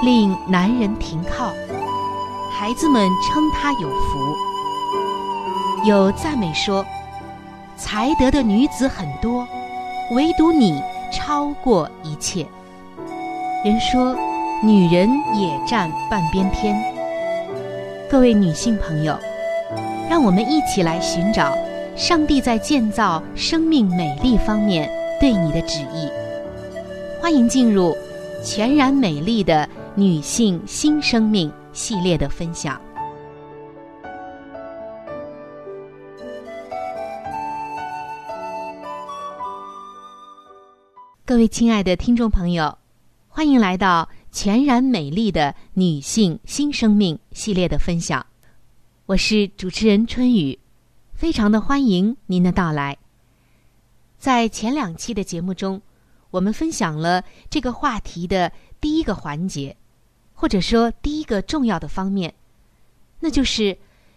令男人停靠，孩子们称她有福。有赞美说，才德的女子很多，唯独你超过一切。人说，女人也占半边天。各位女性朋友，让我们一起来寻找上帝在建造生命美丽方面对你的旨意。欢迎进入全然美丽的。女性新生命系列的分享。各位亲爱的听众朋友，欢迎来到全然美丽的女性新生命系列的分享。我是主持人春雨，非常的欢迎您的到来。在前两期的节目中，我们分享了这个话题的第一个环节。或者说，第一个重要的方面，那就是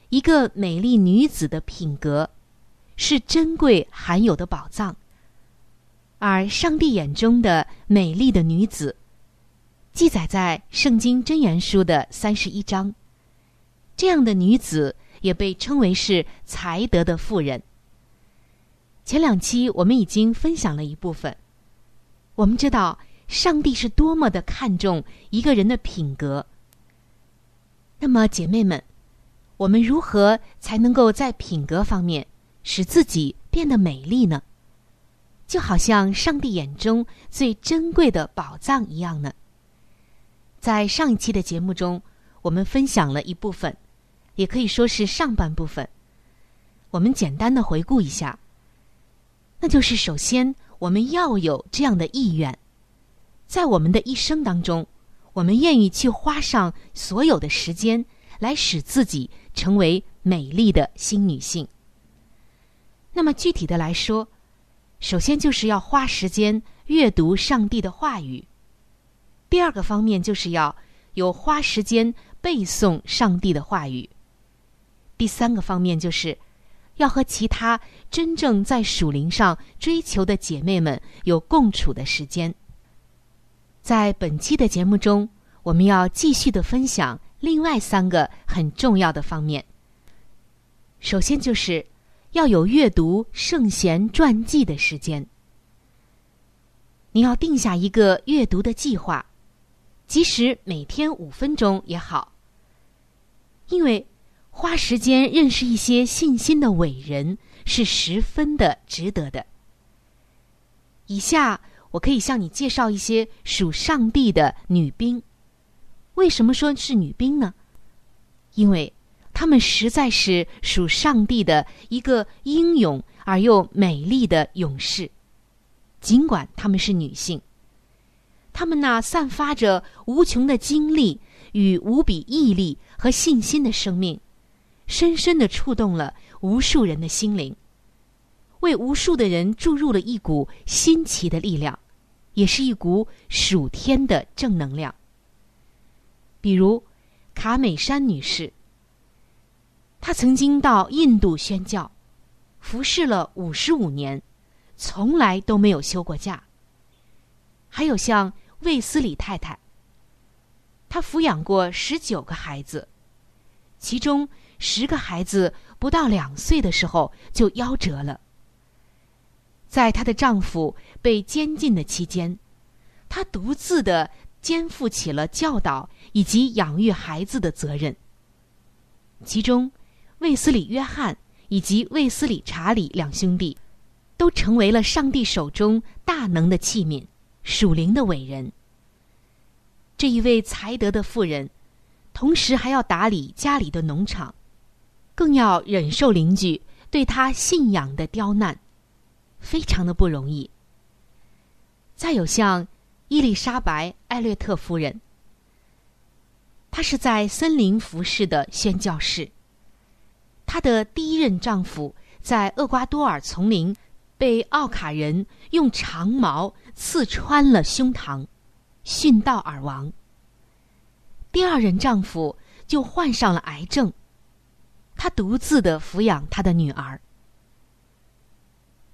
一个美丽女子的品格是珍贵罕有的宝藏。而上帝眼中的美丽的女子，记载在《圣经真言书》的三十一章。这样的女子也被称为是才德的妇人。前两期我们已经分享了一部分，我们知道。上帝是多么的看重一个人的品格。那么，姐妹们，我们如何才能够在品格方面使自己变得美丽呢？就好像上帝眼中最珍贵的宝藏一样呢？在上一期的节目中，我们分享了一部分，也可以说是上半部分。我们简单的回顾一下，那就是首先我们要有这样的意愿。在我们的一生当中，我们愿意去花上所有的时间，来使自己成为美丽的新女性。那么具体的来说，首先就是要花时间阅读上帝的话语；第二个方面就是要有花时间背诵上帝的话语；第三个方面就是要和其他真正在属灵上追求的姐妹们有共处的时间。在本期的节目中，我们要继续的分享另外三个很重要的方面。首先，就是要有阅读圣贤传记的时间。你要定下一个阅读的计划，即使每天五分钟也好。因为花时间认识一些信心的伟人是十分的值得的。以下我可以向你介绍一些属上帝的女兵。为什么说是女兵呢？因为她们实在是属上帝的一个英勇而又美丽的勇士。尽管她们是女性，她们那散发着无穷的精力与无比毅力和信心的生命。深深的触动了无数人的心灵，为无数的人注入了一股新奇的力量，也是一股属天的正能量。比如卡美珊女士，她曾经到印度宣教，服侍了五十五年，从来都没有休过假。还有像卫斯理太太，她抚养过十九个孩子，其中。十个孩子不到两岁的时候就夭折了。在她的丈夫被监禁的期间，她独自的肩负起了教导以及养育孩子的责任。其中，卫斯理·约翰以及卫斯理·查理两兄弟，都成为了上帝手中大能的器皿，属灵的伟人。这一位才德的妇人，同时还要打理家里的农场。更要忍受邻居对他信仰的刁难，非常的不容易。再有像伊丽莎白·艾略特夫人，她是在森林服侍的宣教士。她的第一任丈夫在厄瓜多尔丛林被奥卡人用长矛刺穿了胸膛，殉道而亡。第二任丈夫就患上了癌症。他独自的抚养他的女儿，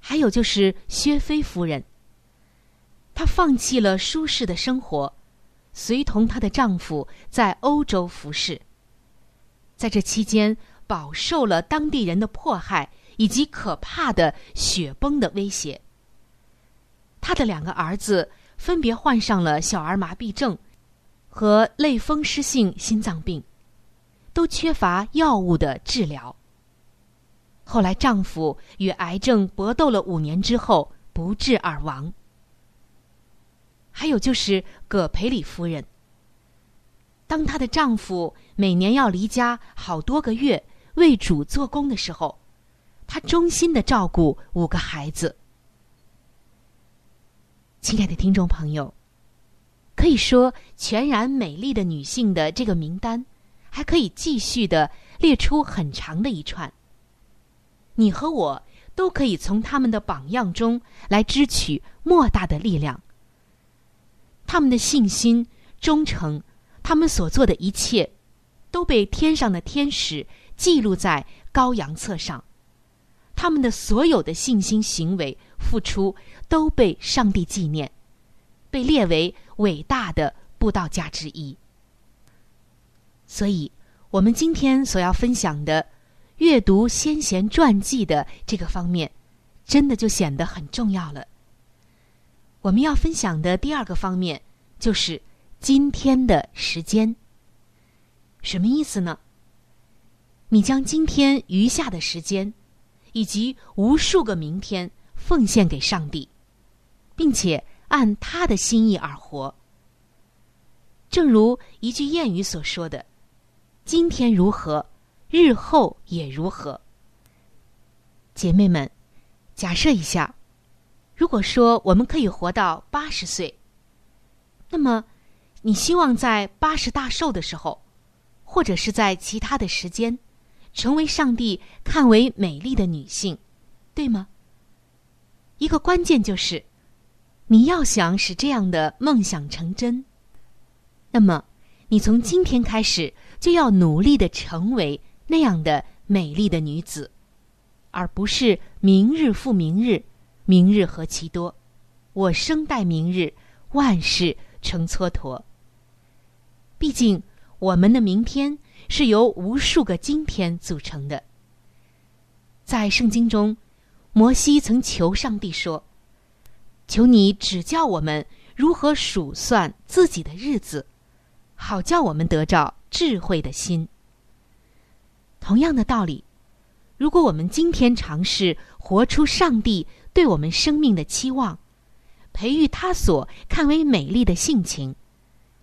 还有就是薛飞夫人。她放弃了舒适的生活，随同她的丈夫在欧洲服侍。在这期间，饱受了当地人的迫害以及可怕的雪崩的威胁。他的两个儿子分别患上了小儿麻痹症和类风湿性心脏病。都缺乏药物的治疗。后来，丈夫与癌症搏斗了五年之后，不治而亡。还有就是葛培里夫人。当她的丈夫每年要离家好多个月为主做工的时候，她忠心的照顾五个孩子。亲爱的听众朋友，可以说全然美丽的女性的这个名单。还可以继续的列出很长的一串。你和我都可以从他们的榜样中来支取莫大的力量。他们的信心、忠诚，他们所做的一切，都被天上的天使记录在羔羊册上。他们的所有的信心行为、付出，都被上帝纪念，被列为伟大的布道家之一。所以，我们今天所要分享的阅读先贤传记的这个方面，真的就显得很重要了。我们要分享的第二个方面就是今天的时间。什么意思呢？你将今天余下的时间，以及无数个明天奉献给上帝，并且按他的心意而活。正如一句谚语所说的。今天如何，日后也如何。姐妹们，假设一下，如果说我们可以活到八十岁，那么你希望在八十大寿的时候，或者是在其他的时间，成为上帝看为美丽的女性，对吗？一个关键就是，你要想使这样的梦想成真，那么你从今天开始。就要努力的成为那样的美丽的女子，而不是明日复明日，明日何其多，我生待明日，万事成蹉跎。毕竟，我们的明天是由无数个今天组成的。在圣经中，摩西曾求上帝说：“求你指教我们如何数算自己的日子，好叫我们得着。”智慧的心。同样的道理，如果我们今天尝试活出上帝对我们生命的期望，培育他所看为美丽的性情，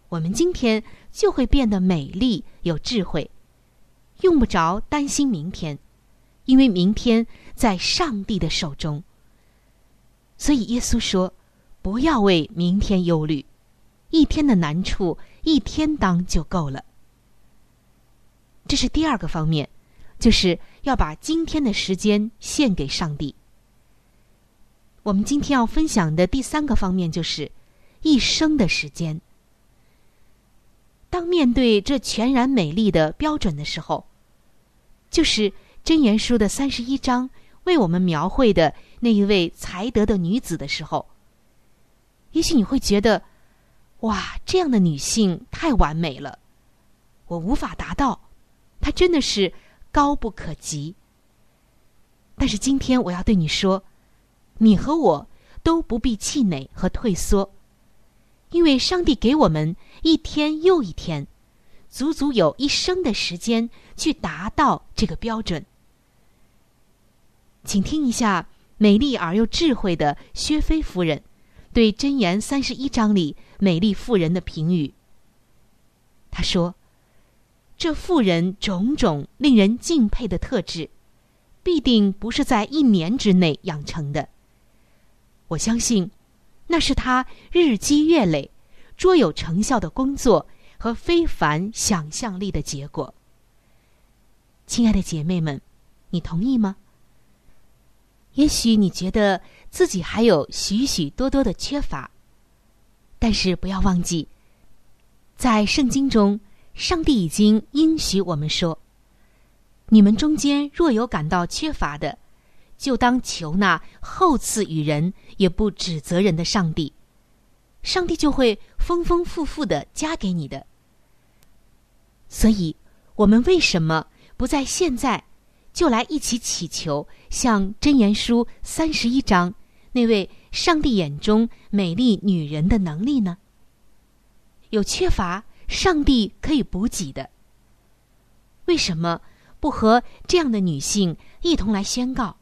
我们今天就会变得美丽有智慧，用不着担心明天，因为明天在上帝的手中。所以耶稣说：“不要为明天忧虑，一天的难处一天当就够了。”这是第二个方面，就是要把今天的时间献给上帝。我们今天要分享的第三个方面就是一生的时间。当面对这全然美丽的标准的时候，就是箴言书的三十一章为我们描绘的那一位才德的女子的时候，也许你会觉得，哇，这样的女性太完美了，我无法达到。他真的是高不可及，但是今天我要对你说，你和我都不必气馁和退缩，因为上帝给我们一天又一天，足足有一生的时间去达到这个标准。请听一下美丽而又智慧的薛飞夫人对《箴言》三十一章里美丽妇人的评语。她说。这妇人种种令人敬佩的特质，必定不是在一年之内养成的。我相信，那是她日积月累、卓有成效的工作和非凡想象力的结果。亲爱的姐妹们，你同意吗？也许你觉得自己还有许许多多的缺乏，但是不要忘记，在圣经中。上帝已经应许我们说：“你们中间若有感到缺乏的，就当求那厚赐与人也不指责人的上帝，上帝就会丰丰富富的加给你的。”所以，我们为什么不在现在就来一起祈求，像箴言书三十一章那位上帝眼中美丽女人的能力呢？有缺乏。上帝可以补给的，为什么不和这样的女性一同来宣告？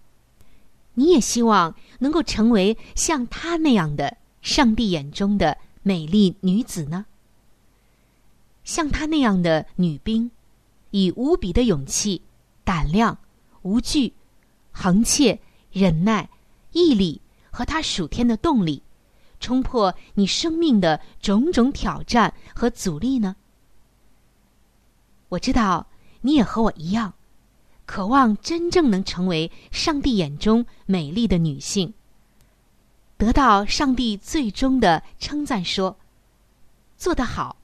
你也希望能够成为像她那样的上帝眼中的美丽女子呢？像她那样的女兵，以无比的勇气、胆量、无惧、恒切、忍耐、毅力和她属天的动力。冲破你生命的种种挑战和阻力呢？我知道你也和我一样，渴望真正能成为上帝眼中美丽的女性，得到上帝最终的称赞，说：“做得好，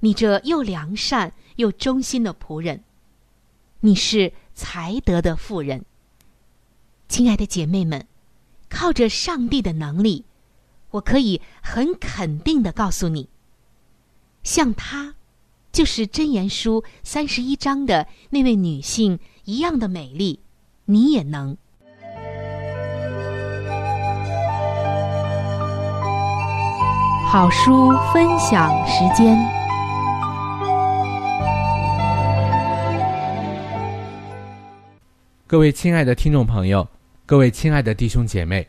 你这又良善又忠心的仆人，你是才德的妇人。”亲爱的姐妹们，靠着上帝的能力。我可以很肯定的告诉你，像她，就是真言书三十一章的那位女性一样的美丽，你也能。好书分享时间，各位亲爱的听众朋友，各位亲爱的弟兄姐妹。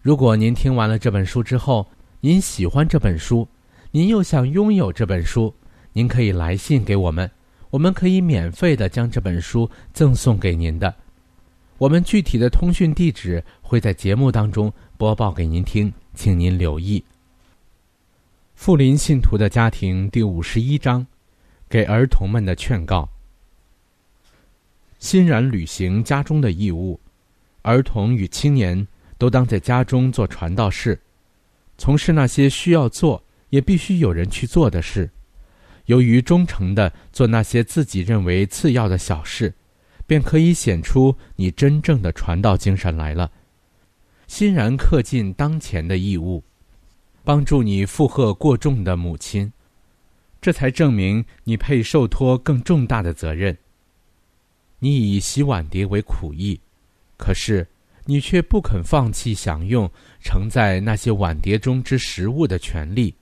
如果您听完了这本书之后，您喜欢这本书，您又想拥有这本书，您可以来信给我们，我们可以免费的将这本书赠送给您的。我们具体的通讯地址会在节目当中播报给您听，请您留意。富林信徒的家庭第五十一章，给儿童们的劝告。欣然履行家中的义务，儿童与青年都当在家中做传道士，从事那些需要做也必须有人去做的事。由于忠诚的做那些自己认为次要的小事。便可以显出你真正的传道精神来了，欣然恪尽当前的义务，帮助你负荷过重的母亲，这才证明你配受托更重大的责任。你以洗碗碟为苦役，可是你却不肯放弃享用盛在那些碗碟中之食物的权利。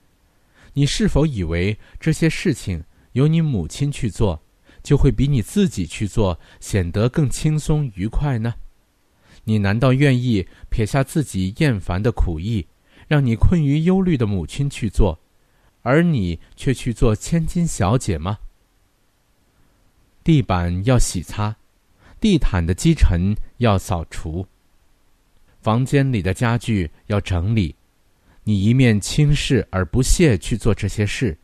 你是否以为这些事情由你母亲去做？就会比你自己去做显得更轻松愉快呢？你难道愿意撇下自己厌烦的苦役，让你困于忧虑的母亲去做，而你却去做千金小姐吗？地板要洗擦，地毯的积尘要扫除，房间里的家具要整理，你一面轻视而不屑去做这些事。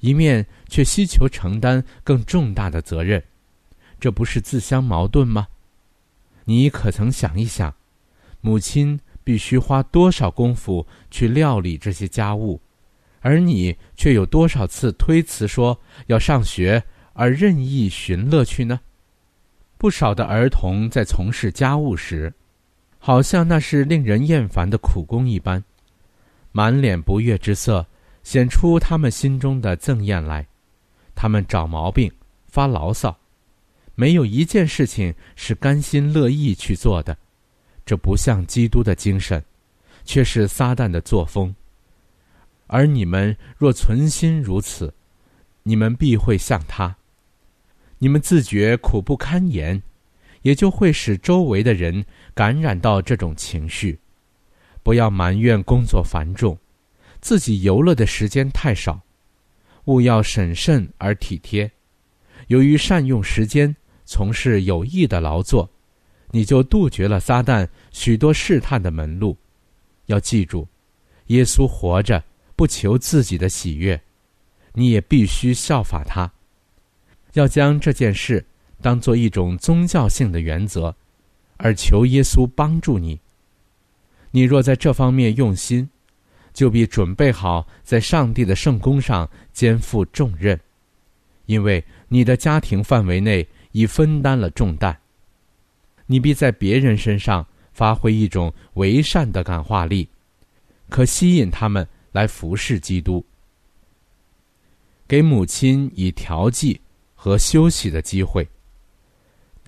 一面却希求承担更重大的责任，这不是自相矛盾吗？你可曾想一想，母亲必须花多少功夫去料理这些家务，而你却有多少次推辞说要上学而任意寻乐趣呢？不少的儿童在从事家务时，好像那是令人厌烦的苦工一般，满脸不悦之色。显出他们心中的憎厌来，他们找毛病，发牢骚，没有一件事情是甘心乐意去做的，这不像基督的精神，却是撒旦的作风。而你们若存心如此，你们必会像他。你们自觉苦不堪言，也就会使周围的人感染到这种情绪。不要埋怨工作繁重。自己游乐的时间太少，务要审慎而体贴。由于善用时间，从事有益的劳作，你就杜绝了撒旦许多试探的门路。要记住，耶稣活着不求自己的喜悦，你也必须效法他。要将这件事当做一种宗教性的原则，而求耶稣帮助你。你若在这方面用心。就必准备好在上帝的圣功上肩负重任，因为你的家庭范围内已分担了重担。你必在别人身上发挥一种为善的感化力，可吸引他们来服侍基督。给母亲以调剂和休息的机会。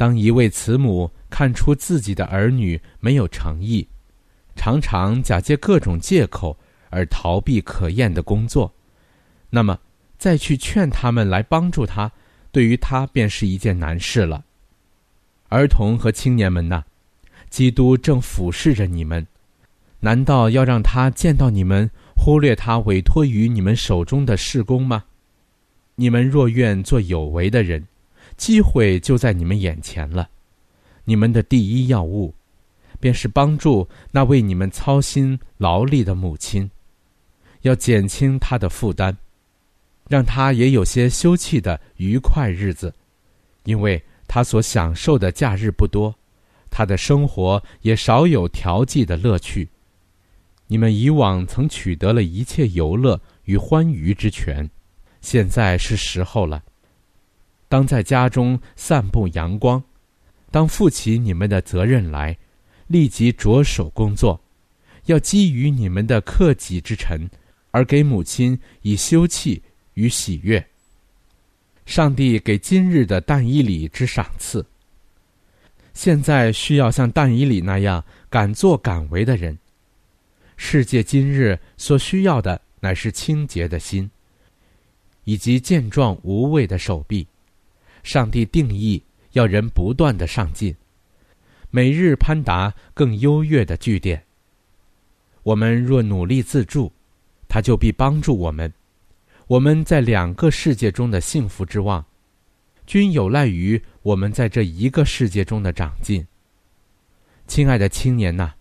当一位慈母看出自己的儿女没有诚意，常常假借各种借口。而逃避可厌的工作，那么再去劝他们来帮助他，对于他便是一件难事了。儿童和青年们呐，基督正俯视着你们，难道要让他见到你们忽略他委托于你们手中的事工吗？你们若愿做有为的人，机会就在你们眼前了。你们的第一要务，便是帮助那为你们操心劳力的母亲。要减轻她的负担，让她也有些休憩的愉快日子，因为她所享受的假日不多，她的生活也少有调剂的乐趣。你们以往曾取得了一切游乐与欢愉之权，现在是时候了。当在家中散布阳光，当负起你们的责任来，立即着手工作，要基于你们的克己之臣。而给母亲以休憩与喜悦。上帝给今日的但以里之赏赐。现在需要像但以里那样敢作敢为的人。世界今日所需要的乃是清洁的心，以及健壮无畏的手臂。上帝定义要人不断的上进，每日攀达更优越的据点。我们若努力自助，他就必帮助我们。我们在两个世界中的幸福之望，均有赖于我们在这一个世界中的长进。亲爱的青年呐，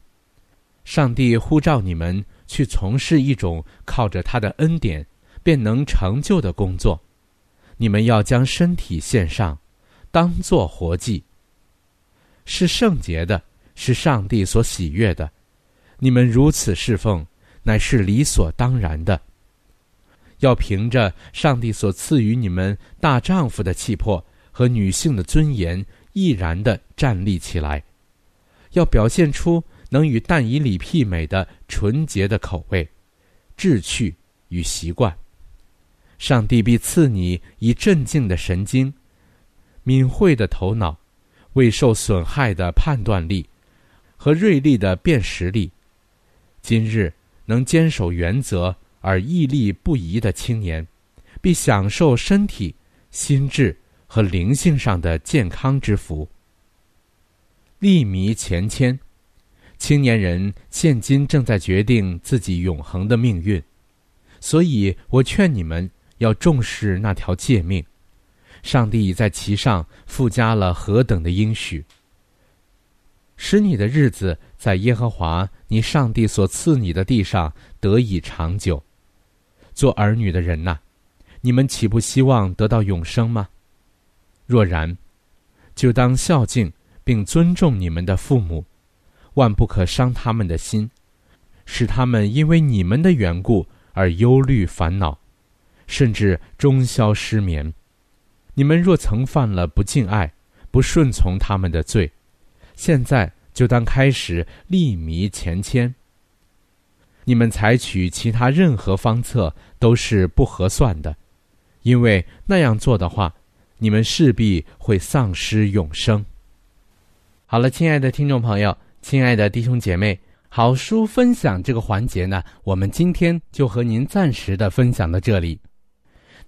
上帝呼召你们去从事一种靠着他的恩典便能成就的工作。你们要将身体献上，当作活祭，是圣洁的，是上帝所喜悦的。你们如此侍奉，乃是理所当然的。要凭着上帝所赐予你们大丈夫的气魄和女性的尊严，毅然地站立起来。要表现出能与但以理媲美的纯洁的口味、志趣与习惯。上帝必赐你以镇静的神经、敏慧的头脑、未受损害的判断力和锐利的辨识力。今日能坚守原则。而毅力不移的青年，必享受身体、心智和灵性上的健康之福。利迷前迁，青年人现今正在决定自己永恒的命运，所以我劝你们要重视那条诫命。上帝已在其上附加了何等的应许，使你的日子在耶和华你上帝所赐你的地上得以长久。做儿女的人呐，你们岂不希望得到永生吗？若然，就当孝敬并尊重你们的父母，万不可伤他们的心，使他们因为你们的缘故而忧虑烦恼，甚至终宵失眠。你们若曾犯了不敬爱、不顺从他们的罪，现在就当开始立迷前迁。你们采取其他任何方策都是不合算的，因为那样做的话，你们势必会丧失永生。好了，亲爱的听众朋友，亲爱的弟兄姐妹，好书分享这个环节呢，我们今天就和您暂时的分享到这里。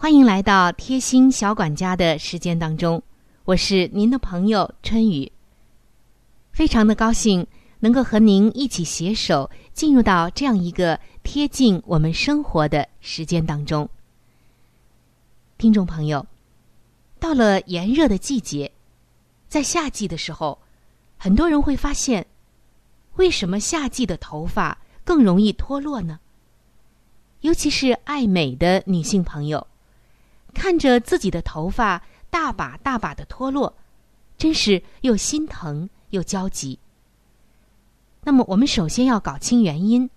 欢迎来到贴心小管家的时间当中，我是您的朋友春雨。非常的高兴能够和您一起携手进入到这样一个贴近我们生活的时间当中。听众朋友，到了炎热的季节，在夏季的时候，很多人会发现，为什么夏季的头发更容易脱落呢？尤其是爱美的女性朋友，看着自己的头发大把大把的脱落，真是又心疼。又焦急。那么，我们首先要搞清原因。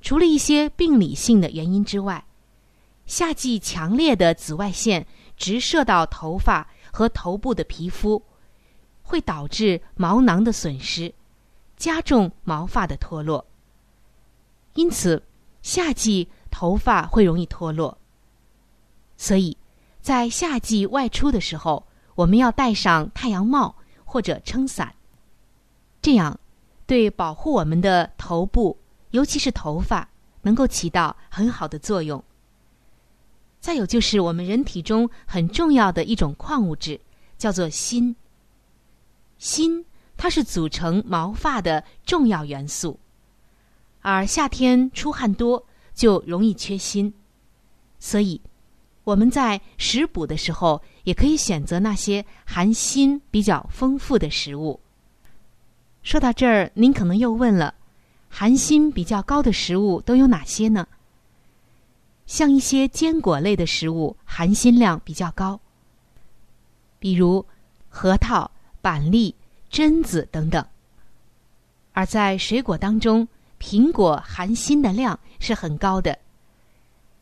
除了一些病理性的原因之外，夏季强烈的紫外线直射到头发和头部的皮肤，会导致毛囊的损失，加重毛发的脱落。因此，夏季头发会容易脱落。所以，在夏季外出的时候，我们要戴上太阳帽或者撑伞。这样，对保护我们的头部，尤其是头发，能够起到很好的作用。再有就是我们人体中很重要的一种矿物质，叫做锌。锌它是组成毛发的重要元素，而夏天出汗多，就容易缺锌。所以，我们在食补的时候，也可以选择那些含锌比较丰富的食物。说到这儿，您可能又问了：含锌比较高的食物都有哪些呢？像一些坚果类的食物，含锌量比较高，比如核桃、板栗、榛子等等。而在水果当中，苹果含锌的量是很高的。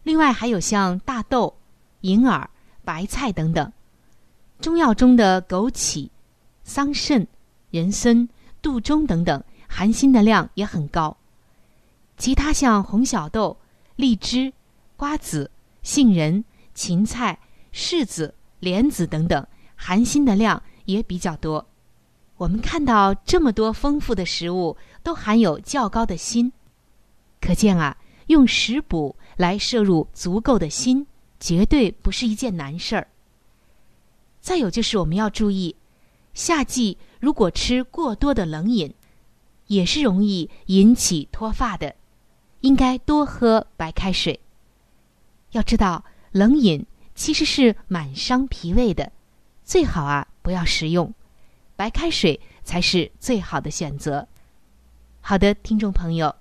另外还有像大豆、银耳、白菜等等。中药中的枸杞、桑葚、人参、杜仲等等，含锌的量也很高。其他像红小豆、荔枝、瓜子、杏仁、芹菜、柿子、莲子等等，含锌的量也比较多。我们看到这么多丰富的食物都含有较高的锌，可见啊，用食补来摄入足够的锌，绝对不是一件难事儿。再有就是我们要注意，夏季如果吃过多的冷饮，也是容易引起脱发的，应该多喝白开水。要知道，冷饮其实是蛮伤脾胃的，最好啊不要食用。白开水才是最好的选择。好的，听众朋友，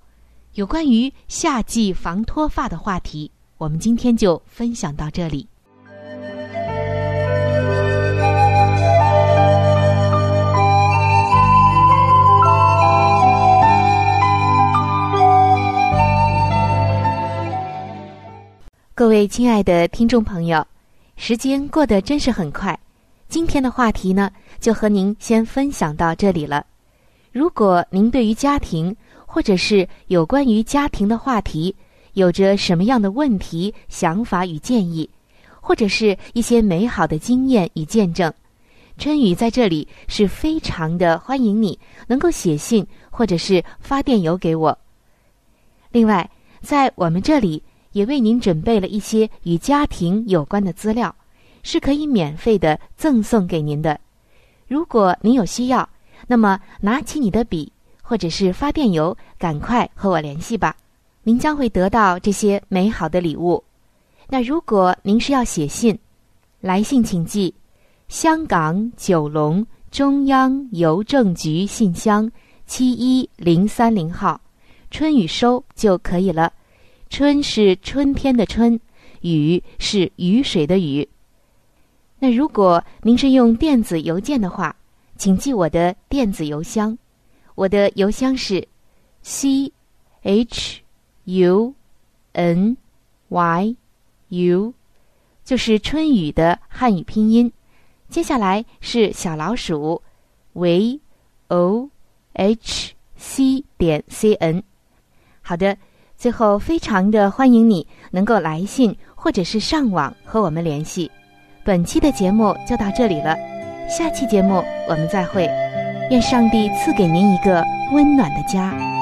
有关于夏季防脱发的话题，我们今天就分享到这里。各位亲爱的听众朋友，时间过得真是很快。今天的话题呢，就和您先分享到这里了。如果您对于家庭或者是有关于家庭的话题，有着什么样的问题、想法与建议，或者是一些美好的经验与见证，春雨在这里是非常的欢迎你能够写信或者是发电邮给我。另外，在我们这里也为您准备了一些与家庭有关的资料。是可以免费的赠送给您的。如果您有需要，那么拿起你的笔或者是发电邮，赶快和我联系吧。您将会得到这些美好的礼物。那如果您是要写信，来信请寄香港九龙中央邮政局信箱七一零三零号，春雨收就可以了。春是春天的春，雨是雨水的雨。那如果您是用电子邮件的话，请记我的电子邮箱，我的邮箱是 c h u n y u，就是春雨的汉语拼音。接下来是小老鼠 v o h c 点 c n。好的，最后非常的欢迎你能够来信或者是上网和我们联系。本期的节目就到这里了，下期节目我们再会，愿上帝赐给您一个温暖的家。